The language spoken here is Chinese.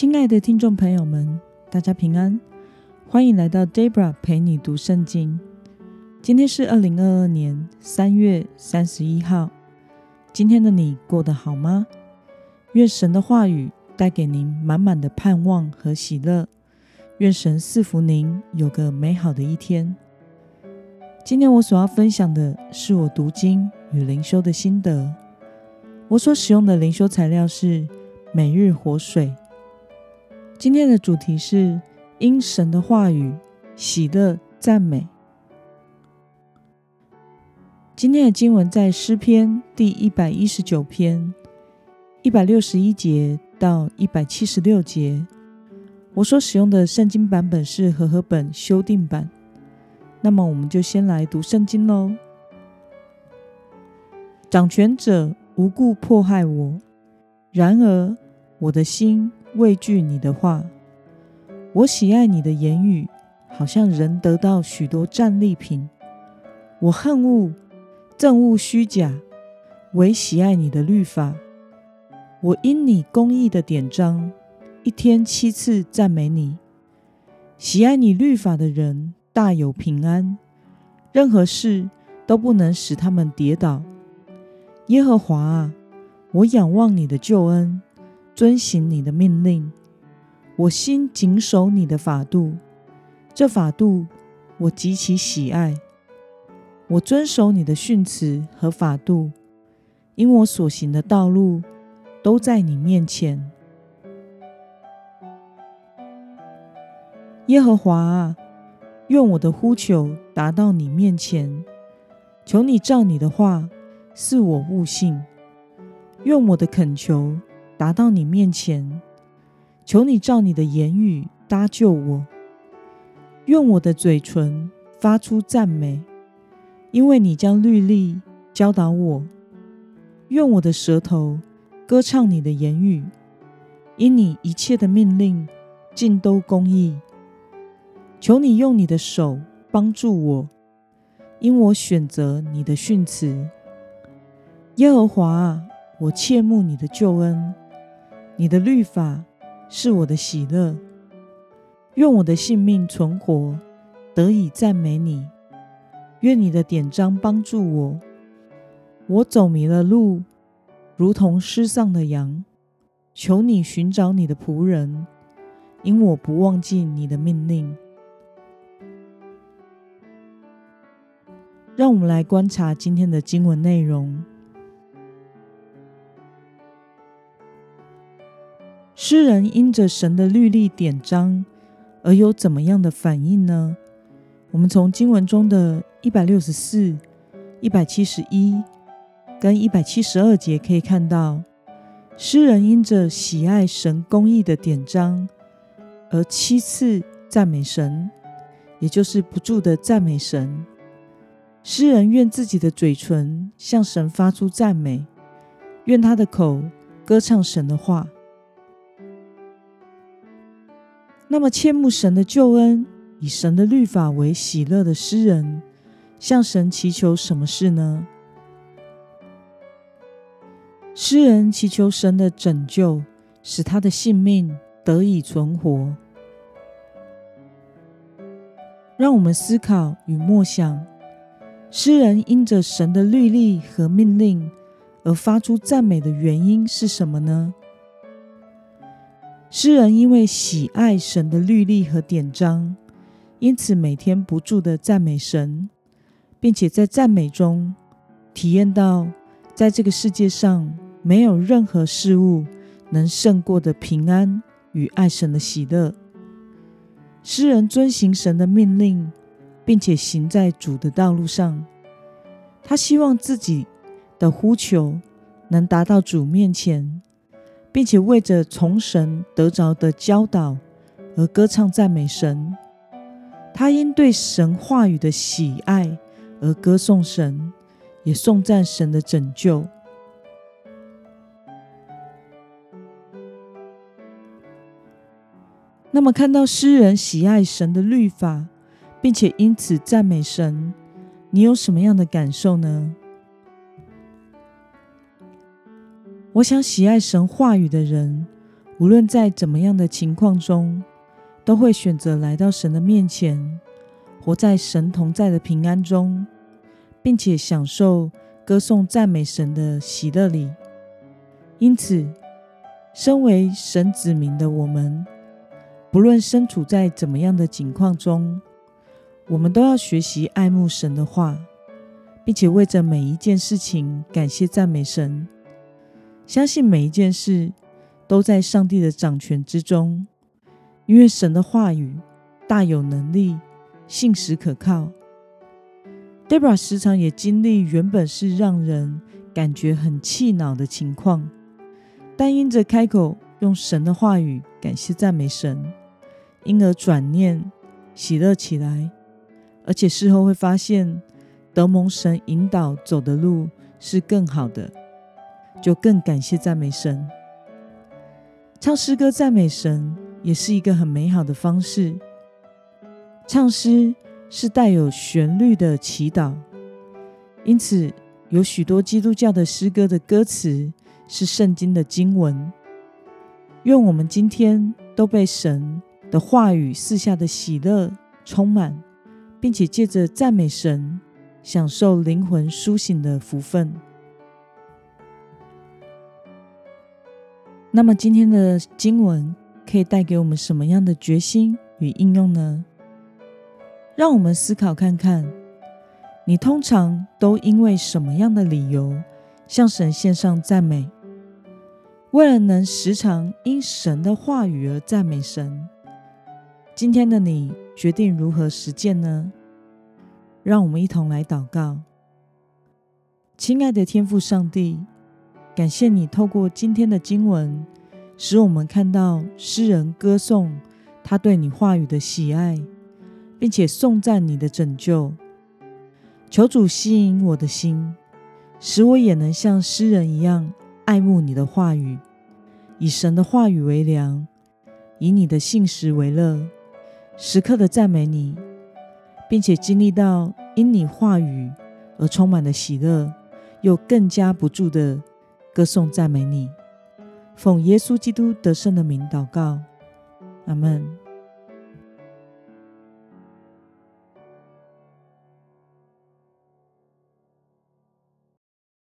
亲爱的听众朋友们，大家平安，欢迎来到 Debra 陪你读圣经。今天是二零二二年三月三十一号。今天的你过得好吗？愿神的话语带给您满满的盼望和喜乐。愿神赐福您有个美好的一天。今天我所要分享的是我读经与灵修的心得。我所使用的灵修材料是每日活水。今天的主题是因神的话语喜乐赞美。今天的经文在诗篇第一百一十九篇一百六十一节到一百七十六节。我所使用的圣经版本是和合本修订版。那么，我们就先来读圣经喽。掌权者无故迫害我，然而我的心。畏惧你的话，我喜爱你的言语，好像人得到许多战利品。我恨恶憎恶虚假，唯喜爱你的律法。我因你公义的典章，一天七次赞美你。喜爱你律法的人大有平安，任何事都不能使他们跌倒。耶和华啊，我仰望你的救恩。遵行你的命令，我心谨守你的法度。这法度我极其喜爱。我遵守你的训词和法度，因我所行的道路都在你面前。耶和华啊，愿我的呼求达到你面前。求你照你的话赐我悟性。愿我的恳求。达到你面前，求你照你的言语搭救我。用我的嘴唇发出赞美，因为你将律例教导我。用我的舌头歌唱你的言语，因你一切的命令尽都公义。求你用你的手帮助我，因我选择你的训词。耶和华啊，我切慕你的救恩。你的律法是我的喜乐，愿我的性命存活，得以赞美你。愿你的典章帮助我。我走迷了路，如同失丧的羊。求你寻找你的仆人，因我不忘记你的命令。让我们来观察今天的经文内容。诗人因着神的律例典章而有怎么样的反应呢？我们从经文中的一百六十四、一百七十一跟一百七十二节可以看到，诗人因着喜爱神公义的典章而七次赞美神，也就是不住的赞美神。诗人愿自己的嘴唇向神发出赞美，愿他的口歌唱神的话。那么，切慕神的救恩，以神的律法为喜乐的诗人，向神祈求什么事呢？诗人祈求神的拯救，使他的性命得以存活。让我们思考与默想：诗人因着神的律例和命令而发出赞美的原因是什么呢？诗人因为喜爱神的律例和典章，因此每天不住的赞美神，并且在赞美中体验到，在这个世界上没有任何事物能胜过的平安与爱神的喜乐。诗人遵行神的命令，并且行在主的道路上。他希望自己的呼求能达到主面前。并且为着从神得着的教导而歌唱赞美神，他因对神话语的喜爱而歌颂神，也颂赞神的拯救。那么，看到诗人喜爱神的律法，并且因此赞美神，你有什么样的感受呢？我想喜爱神话语的人，无论在怎么样的情况中，都会选择来到神的面前，活在神同在的平安中，并且享受歌颂赞美神的喜乐里。因此，身为神子民的我们，不论身处在怎么样的境况中，我们都要学习爱慕神的话，并且为着每一件事情感谢赞美神，相信每一件事。都在上帝的掌权之中，因为神的话语大有能力，信实可靠。Debra 时常也经历原本是让人感觉很气恼的情况，但因着开口用神的话语感谢赞美神，因而转念喜乐起来，而且事后会发现德蒙神引导走的路是更好的，就更感谢赞美神。唱诗歌赞美神也是一个很美好的方式。唱诗是带有旋律的祈祷，因此有许多基督教的诗歌的歌词是圣经的经文。愿我们今天都被神的话语赐下的喜乐充满，并且借着赞美神，享受灵魂苏醒的福分。那么今天的经文可以带给我们什么样的决心与应用呢？让我们思考看看，你通常都因为什么样的理由向神献上赞美？为了能时常因神的话语而赞美神，今天的你决定如何实践呢？让我们一同来祷告，亲爱的天父上帝。感谢你透过今天的经文，使我们看到诗人歌颂他对你话语的喜爱，并且颂赞你的拯救。求主吸引我的心，使我也能像诗人一样爱慕你的话语，以神的话语为粮，以你的信实为乐，时刻的赞美你，并且经历到因你话语而充满的喜乐，又更加不住的。歌颂赞美你，奉耶稣基督得胜的名祷告，阿门。